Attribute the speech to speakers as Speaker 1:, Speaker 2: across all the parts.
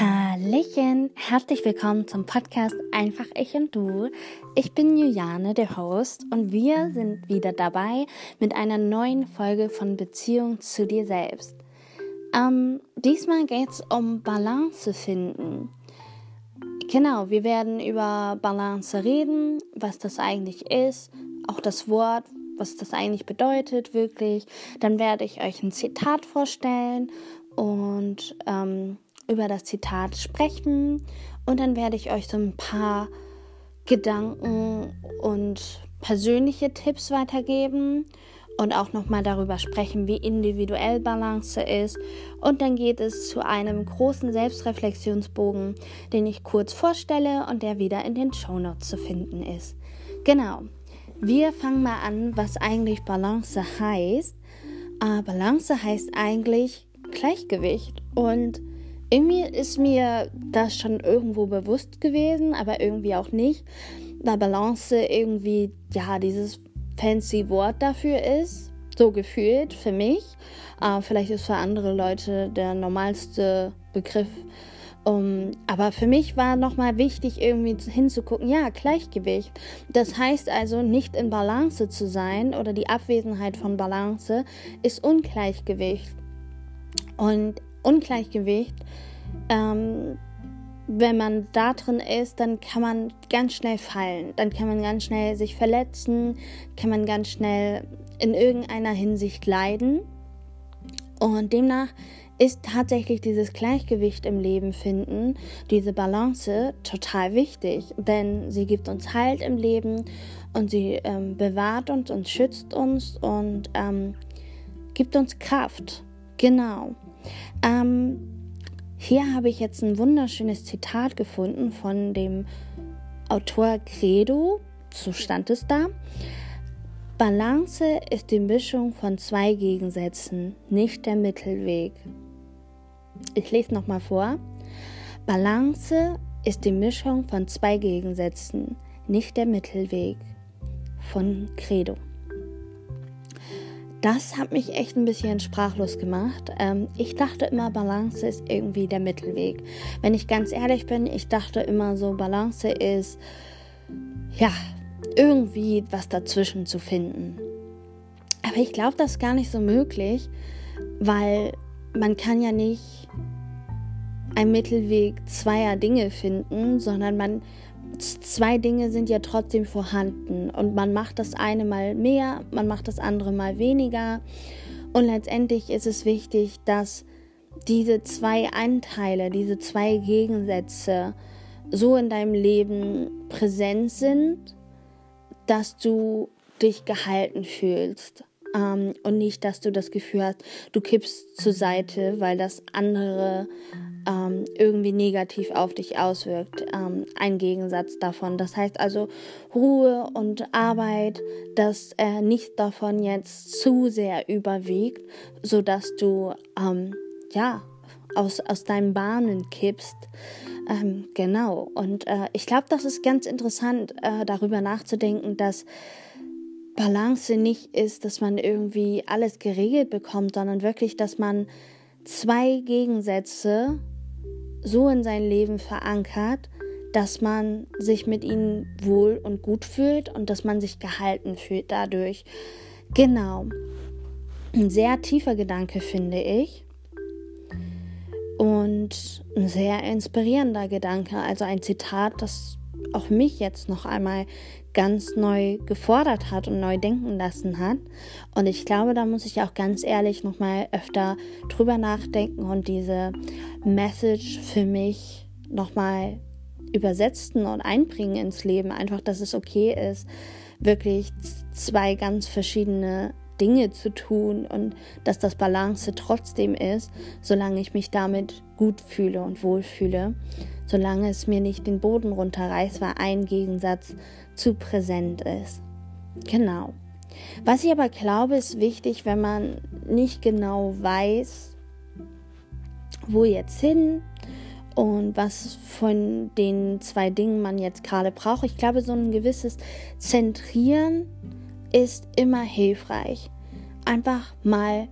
Speaker 1: Hallöchen, herzlich willkommen zum Podcast Einfach ich und du. Ich bin Juliane, der Host, und wir sind wieder dabei mit einer neuen Folge von Beziehung zu dir selbst. Ähm, diesmal geht es um Balance finden. Genau, wir werden über Balance reden, was das eigentlich ist, auch das Wort, was das eigentlich bedeutet, wirklich. Dann werde ich euch ein Zitat vorstellen und ähm, über das Zitat sprechen und dann werde ich euch so ein paar Gedanken und persönliche Tipps weitergeben und auch nochmal darüber sprechen, wie individuell Balance ist. Und dann geht es zu einem großen Selbstreflexionsbogen, den ich kurz vorstelle und der wieder in den Show Notes zu finden ist. Genau. Wir fangen mal an, was eigentlich Balance heißt. Äh, Balance heißt eigentlich Gleichgewicht und irgendwie ist mir das schon irgendwo bewusst gewesen, aber irgendwie auch nicht, da Balance irgendwie, ja, dieses fancy Wort dafür ist, so gefühlt für mich. Äh, vielleicht ist für andere Leute der normalste Begriff. Um, aber für mich war nochmal wichtig, irgendwie hinzugucken, ja, Gleichgewicht. Das heißt also, nicht in Balance zu sein oder die Abwesenheit von Balance ist Ungleichgewicht. Und Ungleichgewicht, ähm, wenn man da drin ist, dann kann man ganz schnell fallen. Dann kann man ganz schnell sich verletzen, kann man ganz schnell in irgendeiner Hinsicht leiden. Und demnach ist tatsächlich dieses Gleichgewicht im Leben finden, diese Balance total wichtig, denn sie gibt uns Halt im Leben und sie ähm, bewahrt uns und schützt uns und ähm, gibt uns Kraft. Genau. Ähm, hier habe ich jetzt ein wunderschönes Zitat gefunden von dem Autor Credo, so stand es da. Balance ist die Mischung von zwei Gegensätzen, nicht der Mittelweg. Ich lese nochmal vor. Balance ist die Mischung von zwei Gegensätzen, nicht der Mittelweg. Von Credo. Das hat mich echt ein bisschen sprachlos gemacht. Ähm, ich dachte immer, Balance ist irgendwie der Mittelweg. Wenn ich ganz ehrlich bin, ich dachte immer so, Balance ist, ja, irgendwie was dazwischen zu finden. Aber ich glaube, das ist gar nicht so möglich, weil man kann ja nicht einen Mittelweg zweier Dinge finden, sondern man zwei Dinge sind ja trotzdem vorhanden und man macht das eine mal mehr, man macht das andere mal weniger. Und letztendlich ist es wichtig, dass diese zwei Anteile, diese zwei Gegensätze so in deinem Leben präsent sind, dass du dich gehalten fühlst ähm, und nicht, dass du das Gefühl hast, du kippst zur Seite, weil das andere ähm, irgendwie negativ auf dich auswirkt. Ähm, ein Gegensatz davon. Das heißt also Ruhe und Arbeit, dass äh, nicht davon jetzt zu sehr überwiegt, sodass du ähm, ja aus, aus deinen Bahnen kippst. Ähm, genau. Und äh, ich glaube, das ist ganz interessant, äh, darüber nachzudenken, dass Balance nicht ist, dass man irgendwie alles geregelt bekommt, sondern wirklich, dass man zwei Gegensätze so in sein Leben verankert, dass man sich mit ihnen wohl und gut fühlt und dass man sich gehalten fühlt dadurch. Genau. Ein sehr tiefer Gedanke, finde ich. Und ein sehr inspirierender Gedanke. Also ein Zitat, das auch mich jetzt noch einmal ganz neu gefordert hat und neu denken lassen hat. Und ich glaube, da muss ich auch ganz ehrlich nochmal öfter drüber nachdenken und diese Message für mich nochmal übersetzen und einbringen ins Leben. Einfach, dass es okay ist, wirklich zwei ganz verschiedene Dinge zu tun und dass das Balance trotzdem ist, solange ich mich damit gut fühle und wohlfühle, solange es mir nicht den Boden runterreißt, weil ein Gegensatz zu präsent ist. Genau. Was ich aber glaube, ist wichtig, wenn man nicht genau weiß, wo jetzt hin und was von den zwei Dingen man jetzt gerade braucht. Ich glaube, so ein gewisses Zentrieren ist immer hilfreich. Einfach mal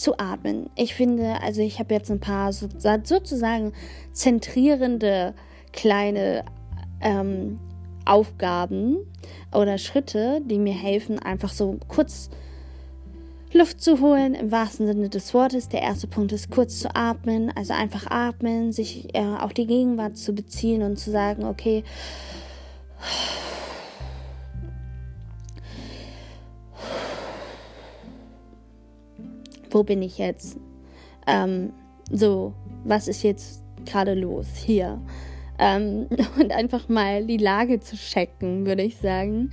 Speaker 1: zu atmen. Ich finde, also ich habe jetzt ein paar so, sozusagen zentrierende kleine ähm, Aufgaben oder Schritte, die mir helfen, einfach so kurz Luft zu holen, im wahrsten Sinne des Wortes. Der erste Punkt ist kurz zu atmen, also einfach atmen, sich äh, auf die Gegenwart zu beziehen und zu sagen, okay, wo bin ich jetzt? Ähm, so, was ist jetzt gerade los hier? Ähm, und einfach mal die Lage zu checken, würde ich sagen.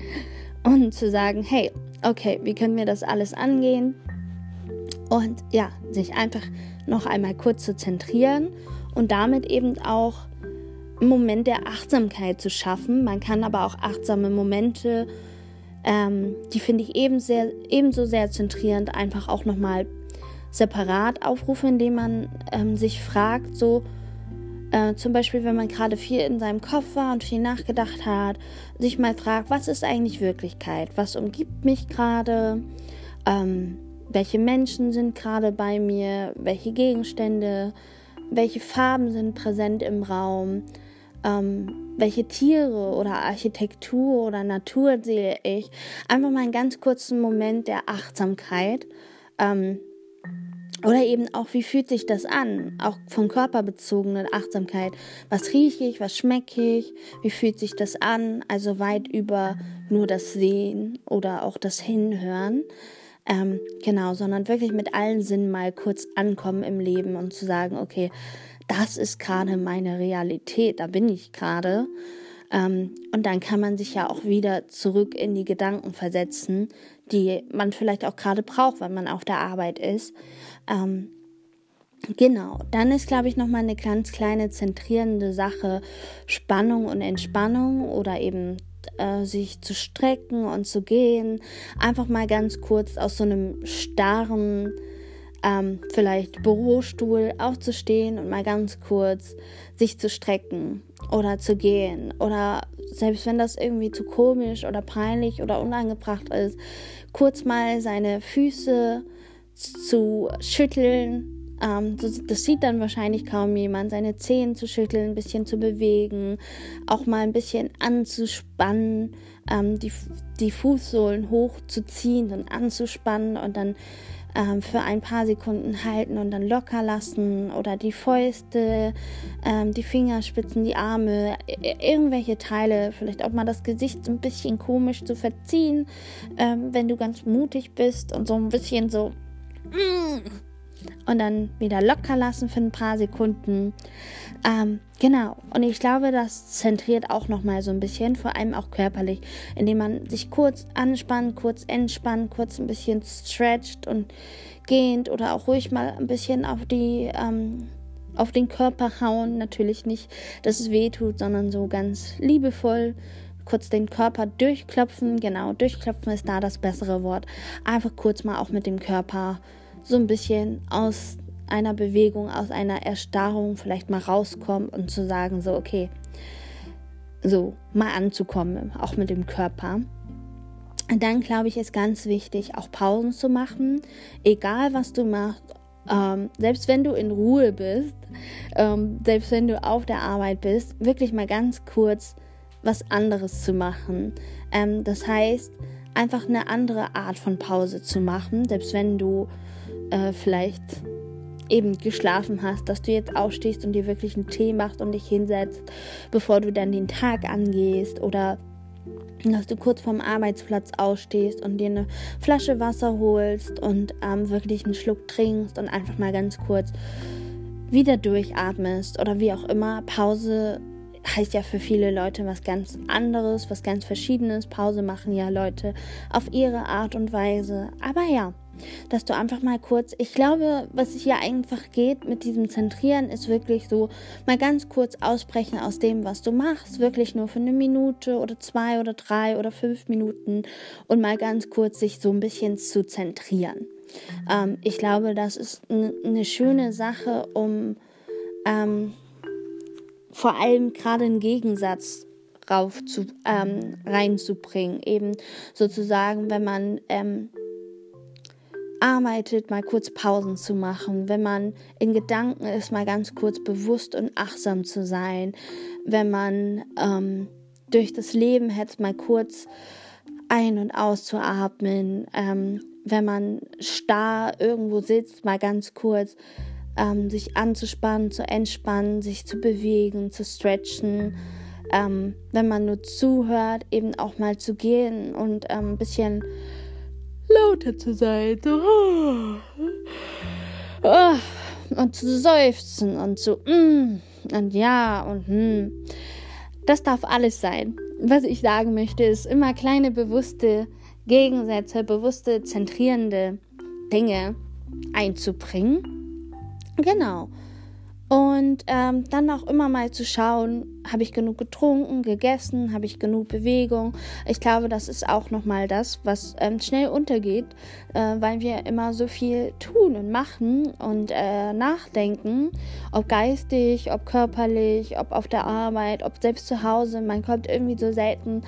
Speaker 1: Und zu sagen, hey, okay, wie können wir das alles angehen? Und ja, sich einfach noch einmal kurz zu zentrieren und damit eben auch einen Moment der Achtsamkeit zu schaffen. Man kann aber auch achtsame Momente, ähm, die finde ich eben sehr, ebenso sehr zentrierend, einfach auch nochmal separat aufrufen, indem man ähm, sich fragt, so äh, zum Beispiel, wenn man gerade viel in seinem Kopf war und viel nachgedacht hat, sich mal fragt, was ist eigentlich Wirklichkeit? Was umgibt mich gerade? Ähm, welche Menschen sind gerade bei mir? Welche Gegenstände? Welche Farben sind präsent im Raum? Ähm, welche Tiere oder Architektur oder Natur sehe ich? Einfach mal einen ganz kurzen Moment der Achtsamkeit. Ähm, oder eben auch, wie fühlt sich das an? Auch von körperbezogenen Achtsamkeit. Was rieche ich, was schmecke ich? Wie fühlt sich das an? Also weit über nur das Sehen oder auch das Hinhören. Ähm, genau, sondern wirklich mit allen Sinnen mal kurz ankommen im Leben und zu sagen, okay, das ist gerade meine Realität, da bin ich gerade. Ähm, und dann kann man sich ja auch wieder zurück in die Gedanken versetzen, die man vielleicht auch gerade braucht, wenn man auf der Arbeit ist. Ähm, Genau, dann ist, glaube ich, nochmal eine ganz kleine zentrierende Sache Spannung und Entspannung oder eben äh, sich zu strecken und zu gehen. Einfach mal ganz kurz aus so einem starren, ähm, vielleicht Bürostuhl aufzustehen und mal ganz kurz sich zu strecken oder zu gehen. Oder selbst wenn das irgendwie zu komisch oder peinlich oder unangebracht ist, kurz mal seine Füße zu schütteln. Ähm, das, sieht dann wahrscheinlich kaum jemand. Seine Zehen zu schütteln, ein bisschen zu bewegen, auch mal ein bisschen anzuspannen, ähm, die, die Fußsohlen hochzuziehen und anzuspannen und dann ähm, für ein paar Sekunden halten und dann locker lassen oder die Fäuste, ähm, die Fingerspitzen, die Arme, irgendwelche Teile, vielleicht auch mal das Gesicht so ein bisschen komisch zu verziehen, ähm, wenn du ganz mutig bist und so ein bisschen so und dann wieder locker lassen für ein paar Sekunden. Ähm, genau. Und ich glaube, das zentriert auch nochmal so ein bisschen, vor allem auch körperlich, indem man sich kurz anspannt, kurz entspannt, kurz ein bisschen stretcht und gehend oder auch ruhig mal ein bisschen auf die, ähm, auf den Körper hauen. Natürlich nicht, dass es weh tut, sondern so ganz liebevoll kurz den Körper durchklopfen. Genau, durchklopfen ist da das bessere Wort. Einfach kurz mal auch mit dem Körper so ein bisschen aus einer Bewegung, aus einer Erstarrung vielleicht mal rauskommen und zu sagen, so, okay, so mal anzukommen, auch mit dem Körper. Dann glaube ich, ist ganz wichtig, auch Pausen zu machen, egal was du machst. Ähm, selbst wenn du in Ruhe bist, ähm, selbst wenn du auf der Arbeit bist, wirklich mal ganz kurz was anderes zu machen. Ähm, das heißt, einfach eine andere Art von Pause zu machen, selbst wenn du äh, vielleicht eben geschlafen hast, dass du jetzt aufstehst und dir wirklich einen Tee machst und dich hinsetzt, bevor du dann den Tag angehst oder dass du kurz vorm Arbeitsplatz ausstehst und dir eine Flasche Wasser holst und ähm, wirklich einen Schluck trinkst und einfach mal ganz kurz wieder durchatmest oder wie auch immer. Pause heißt ja für viele Leute was ganz anderes, was ganz Verschiedenes. Pause machen ja Leute auf ihre Art und Weise. Aber ja, dass du einfach mal kurz, ich glaube, was hier einfach geht mit diesem Zentrieren, ist wirklich so mal ganz kurz ausbrechen aus dem, was du machst, wirklich nur für eine Minute oder zwei oder drei oder fünf Minuten und mal ganz kurz sich so ein bisschen zu zentrieren. Ähm, ich glaube, das ist eine schöne Sache, um ähm, vor allem gerade einen Gegensatz rauf zu, ähm, reinzubringen. Eben sozusagen, wenn man ähm, arbeitet, mal kurz Pausen zu machen, wenn man in Gedanken ist, mal ganz kurz bewusst und achtsam zu sein, wenn man ähm, durch das Leben hetzt, mal kurz ein- und auszuatmen, ähm, wenn man starr irgendwo sitzt, mal ganz kurz ähm, sich anzuspannen, zu entspannen, sich zu bewegen, zu stretchen. Ähm, wenn man nur zuhört, eben auch mal zu gehen und ähm, ein bisschen lauter zu sein. So, oh, und zu seufzen und zu mm, und ja und hm. Das darf alles sein. Was ich sagen möchte, ist immer kleine bewusste Gegensätze, bewusste zentrierende Dinge einzubringen. Genau. Und ähm, dann auch immer mal zu schauen, habe ich genug getrunken, gegessen, habe ich genug Bewegung. Ich glaube, das ist auch nochmal das, was ähm, schnell untergeht, äh, weil wir immer so viel tun und machen und äh, nachdenken, ob geistig, ob körperlich, ob auf der Arbeit, ob selbst zu Hause. Man kommt irgendwie so selten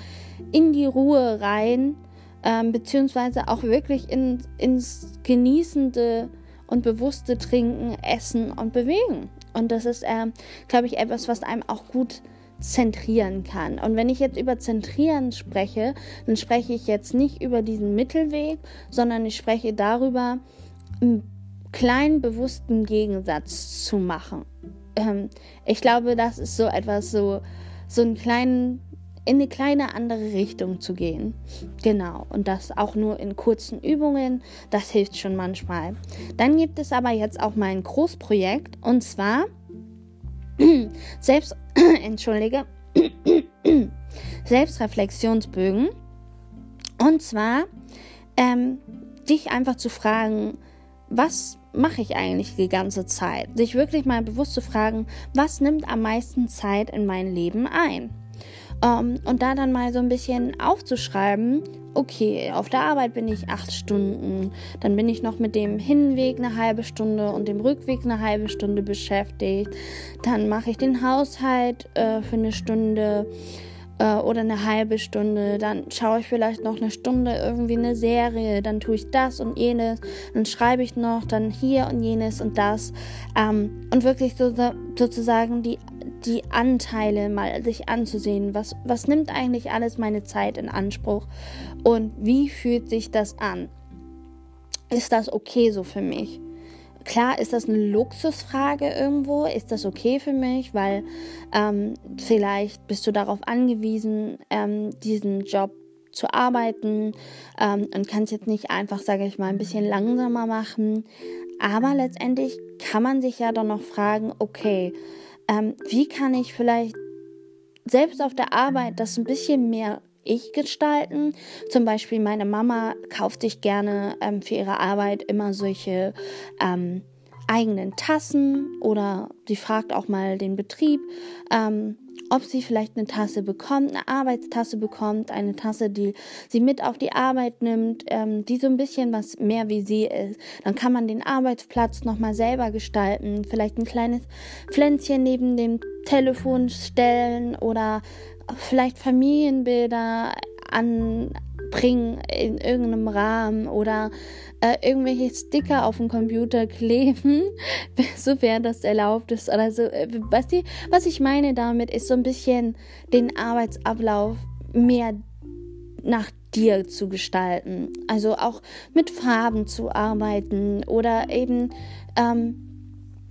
Speaker 1: in die Ruhe rein, ähm, beziehungsweise auch wirklich in, ins genießende und bewusste Trinken, Essen und Bewegen. Und das ist, äh, glaube ich, etwas, was einem auch gut zentrieren kann. Und wenn ich jetzt über zentrieren spreche, dann spreche ich jetzt nicht über diesen Mittelweg, sondern ich spreche darüber, einen kleinen bewussten Gegensatz zu machen. Ähm, ich glaube, das ist so etwas, so, so einen kleinen in eine kleine andere Richtung zu gehen. Genau, und das auch nur in kurzen Übungen, das hilft schon manchmal. Dann gibt es aber jetzt auch mal ein Großprojekt und zwar selbst entschuldige Selbstreflexionsbögen und zwar ähm, dich einfach zu fragen, was mache ich eigentlich die ganze Zeit? Sich wirklich mal bewusst zu fragen, was nimmt am meisten Zeit in mein Leben ein? Um, ähm, und da dann mal so ein bisschen aufzuschreiben, okay, auf der Arbeit bin ich acht Stunden, dann bin ich noch mit dem Hinweg eine halbe Stunde und dem Rückweg eine halbe Stunde beschäftigt, dann mache ich den Haushalt äh, für eine Stunde äh, oder eine halbe Stunde, dann schaue ich vielleicht noch eine Stunde irgendwie eine Serie, dann tue ich das und jenes, dann schreibe ich noch, dann hier und jenes und das ähm, und wirklich so, sozusagen die die Anteile mal sich anzusehen. Was, was nimmt eigentlich alles meine Zeit in Anspruch und wie fühlt sich das an? Ist das okay so für mich? Klar ist das eine Luxusfrage irgendwo. Ist das okay für mich? Weil ähm, vielleicht bist du darauf angewiesen, ähm, diesen Job zu arbeiten ähm, und kannst jetzt nicht einfach, sage ich mal, ein bisschen langsamer machen. Aber letztendlich kann man sich ja dann noch fragen, okay, ähm, wie kann ich vielleicht selbst auf der Arbeit das ein bisschen mehr ich gestalten. Zum Beispiel meine Mama kauft sich gerne ähm, für ihre Arbeit immer solche ähm, eigenen Tassen oder sie fragt auch mal den Betrieb, ähm, ob sie vielleicht eine Tasse bekommt, eine Arbeitstasse bekommt, eine Tasse, die sie mit auf die Arbeit nimmt, ähm, die so ein bisschen was mehr wie sie ist. Dann kann man den Arbeitsplatz nochmal selber gestalten, vielleicht ein kleines Pflänzchen neben dem Telefon stellen oder vielleicht Familienbilder anbringen in irgendeinem Rahmen oder äh, irgendwelche Sticker auf dem Computer kleben, sofern das erlaubt ist oder so. Äh, was, die, was ich meine damit ist so ein bisschen den Arbeitsablauf mehr nach dir zu gestalten. Also auch mit Farben zu arbeiten oder eben ähm,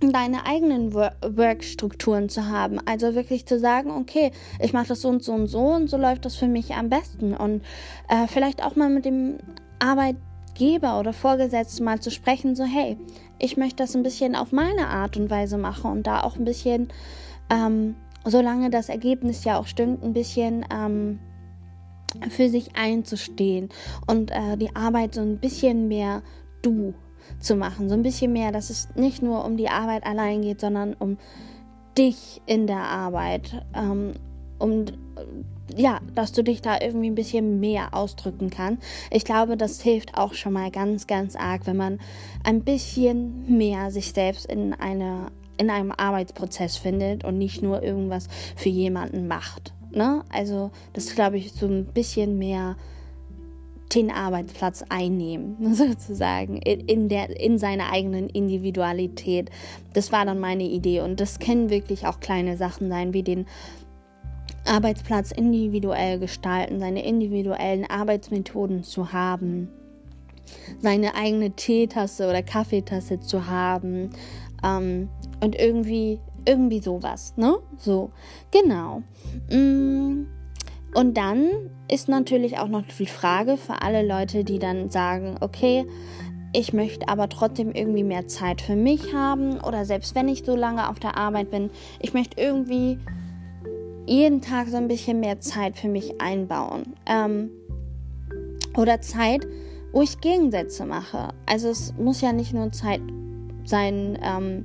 Speaker 1: deine eigenen Workstrukturen zu haben. Also wirklich zu sagen, okay, ich mache das so und so und so und so läuft das für mich am besten. Und äh, vielleicht auch mal mit dem Arbeitgeber oder Vorgesetzten mal zu sprechen, so hey, ich möchte das ein bisschen auf meine Art und Weise machen und da auch ein bisschen, ähm, solange das Ergebnis ja auch stimmt, ein bisschen ähm, für sich einzustehen und äh, die Arbeit so ein bisschen mehr du zu machen. So ein bisschen mehr, dass es nicht nur um die Arbeit allein geht, sondern um dich in der Arbeit. Ähm, um ja, dass du dich da irgendwie ein bisschen mehr ausdrücken kannst. Ich glaube, das hilft auch schon mal ganz, ganz arg, wenn man ein bisschen mehr sich selbst in eine in einem Arbeitsprozess findet und nicht nur irgendwas für jemanden macht. Ne? Also das glaube ich so ein bisschen mehr den Arbeitsplatz einnehmen, sozusagen, in, der, in seiner eigenen Individualität. Das war dann meine Idee und das können wirklich auch kleine Sachen sein, wie den Arbeitsplatz individuell gestalten, seine individuellen Arbeitsmethoden zu haben, seine eigene Teetasse oder Kaffeetasse zu haben ähm, und irgendwie, irgendwie sowas, ne? So, genau. Mm. Und dann ist natürlich auch noch die Frage für alle Leute, die dann sagen, okay, ich möchte aber trotzdem irgendwie mehr Zeit für mich haben oder selbst wenn ich so lange auf der Arbeit bin, ich möchte irgendwie jeden Tag so ein bisschen mehr Zeit für mich einbauen. Ähm, oder Zeit, wo ich Gegensätze mache. Also es muss ja nicht nur Zeit sein, ähm,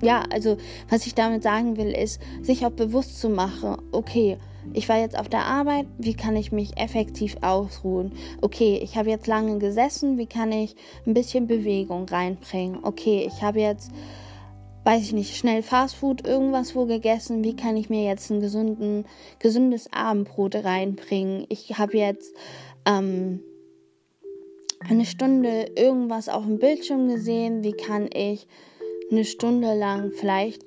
Speaker 1: ja, also was ich damit sagen will, ist, sich auch bewusst zu machen, okay, ich war jetzt auf der Arbeit, wie kann ich mich effektiv ausruhen? Okay, ich habe jetzt lange gesessen, wie kann ich ein bisschen Bewegung reinbringen? Okay, ich habe jetzt, weiß ich nicht, schnell Fastfood irgendwas wo gegessen, wie kann ich mir jetzt ein gesunden, gesundes Abendbrot reinbringen? Ich habe jetzt ähm, eine Stunde irgendwas auf dem Bildschirm gesehen, wie kann ich eine Stunde lang vielleicht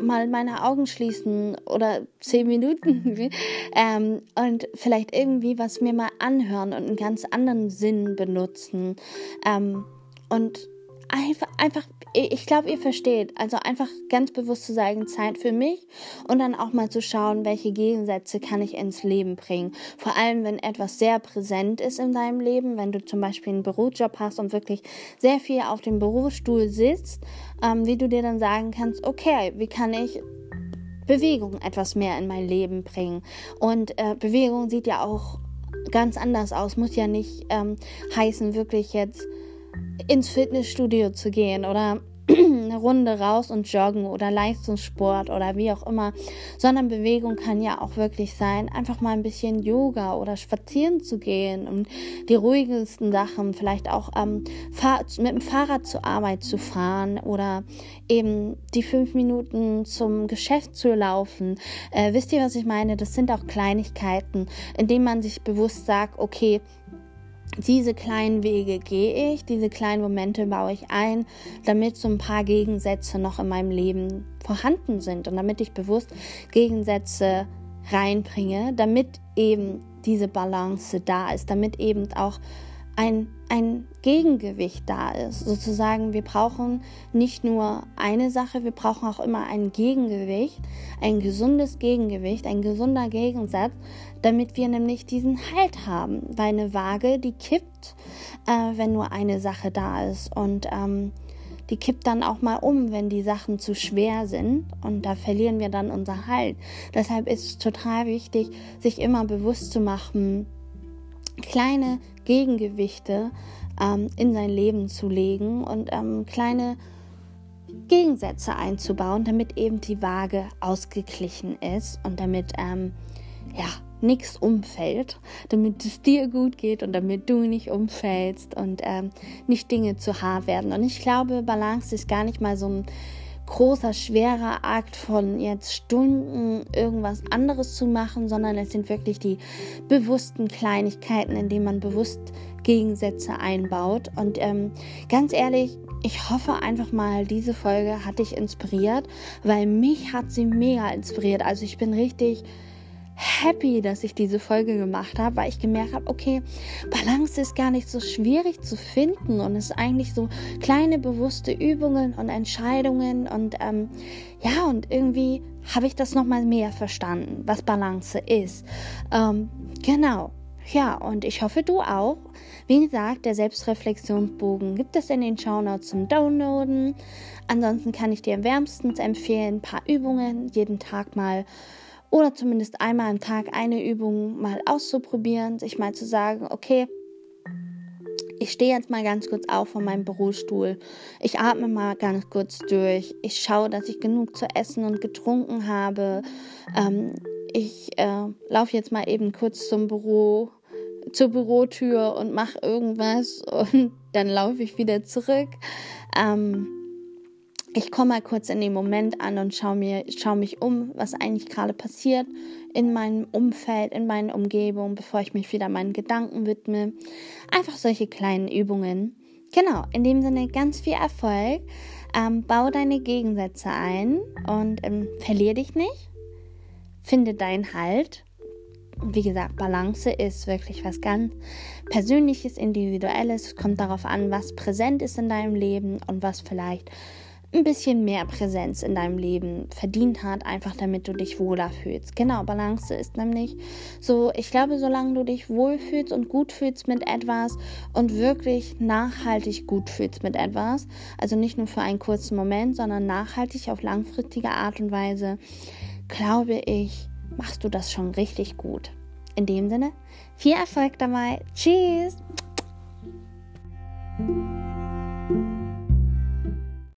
Speaker 1: mal meine Augen schließen oder zehn Minuten ähm, und vielleicht irgendwie was mir mal anhören und einen ganz anderen Sinn benutzen ähm, und einfach, einfach ich glaube, ihr versteht. Also einfach ganz bewusst zu sagen, Zeit für mich und dann auch mal zu schauen, welche Gegensätze kann ich ins Leben bringen. Vor allem, wenn etwas sehr präsent ist in deinem Leben, wenn du zum Beispiel einen Bürojob hast und wirklich sehr viel auf dem Bürostuhl sitzt, ähm, wie du dir dann sagen kannst, okay, wie kann ich Bewegung etwas mehr in mein Leben bringen? Und äh, Bewegung sieht ja auch ganz anders aus, muss ja nicht ähm, heißen, wirklich jetzt ins Fitnessstudio zu gehen oder eine Runde raus und joggen oder Leistungssport oder wie auch immer, sondern Bewegung kann ja auch wirklich sein, einfach mal ein bisschen Yoga oder spazieren zu gehen und die ruhigsten Sachen, vielleicht auch ähm, mit dem Fahrrad zur Arbeit zu fahren oder eben die fünf Minuten zum Geschäft zu laufen. Äh, wisst ihr, was ich meine? Das sind auch Kleinigkeiten, indem man sich bewusst sagt, okay, diese kleinen Wege gehe ich, diese kleinen Momente baue ich ein, damit so ein paar Gegensätze noch in meinem Leben vorhanden sind und damit ich bewusst Gegensätze reinbringe, damit eben diese Balance da ist, damit eben auch ein, ein Gegengewicht da ist. Sozusagen, wir brauchen nicht nur eine Sache, wir brauchen auch immer ein Gegengewicht, ein gesundes Gegengewicht, ein gesunder Gegensatz, damit wir nämlich diesen Halt haben. Weil eine Waage, die kippt, äh, wenn nur eine Sache da ist. Und ähm, die kippt dann auch mal um, wenn die Sachen zu schwer sind. Und da verlieren wir dann unser Halt. Deshalb ist es total wichtig, sich immer bewusst zu machen, kleine Gegengewichte ähm, in sein Leben zu legen und ähm, kleine Gegensätze einzubauen, damit eben die Waage ausgeglichen ist und damit ähm, ja nichts umfällt, damit es dir gut geht und damit du nicht umfällst und ähm, nicht Dinge zu hart werden. Und ich glaube, Balance ist gar nicht mal so ein großer, schwerer Akt von jetzt Stunden irgendwas anderes zu machen, sondern es sind wirklich die bewussten Kleinigkeiten, in denen man bewusst Gegensätze einbaut. Und ähm, ganz ehrlich, ich hoffe einfach mal, diese Folge hat dich inspiriert, weil mich hat sie mega inspiriert. Also ich bin richtig happy, dass ich diese Folge gemacht habe, weil ich gemerkt habe, okay, Balance ist gar nicht so schwierig zu finden und es ist eigentlich so kleine bewusste Übungen und Entscheidungen und ähm, ja, und irgendwie habe ich das nochmal mehr verstanden, was Balance ist. Ähm, genau. Ja, und ich hoffe, du auch. Wie gesagt, der Selbstreflexionsbogen gibt es in den Shownotes zum Downloaden. Ansonsten kann ich dir wärmstens empfehlen, ein paar Übungen jeden Tag mal oder zumindest einmal am Tag eine Übung mal auszuprobieren, sich mal zu sagen, okay, ich stehe jetzt mal ganz kurz auf von meinem Bürostuhl. Ich atme mal ganz kurz durch. Ich schaue, dass ich genug zu essen und getrunken habe. Ähm, ich äh, laufe jetzt mal eben kurz zum Büro, zur Bürotür und mache irgendwas und dann laufe ich wieder zurück. Ähm, ich komme mal kurz in den Moment an und schaue mir, schau mich um, was eigentlich gerade passiert in meinem Umfeld, in meiner Umgebung, bevor ich mich wieder meinen Gedanken widme. Einfach solche kleinen Übungen. Genau, in dem Sinne ganz viel Erfolg. Ähm, bau deine Gegensätze ein und ähm, verlier dich nicht. Finde deinen Halt. Wie gesagt, Balance ist wirklich was ganz Persönliches, Individuelles. Es kommt darauf an, was präsent ist in deinem Leben und was vielleicht ein bisschen mehr Präsenz in deinem Leben verdient hat, einfach damit du dich wohler fühlst. Genau, Balance ist nämlich so, ich glaube, solange du dich wohlfühlst und gut fühlst mit etwas und wirklich nachhaltig gut fühlst mit etwas, also nicht nur für einen kurzen Moment, sondern nachhaltig auf langfristige Art und Weise, glaube ich, machst du das schon richtig gut. In dem Sinne, viel Erfolg dabei. Tschüss!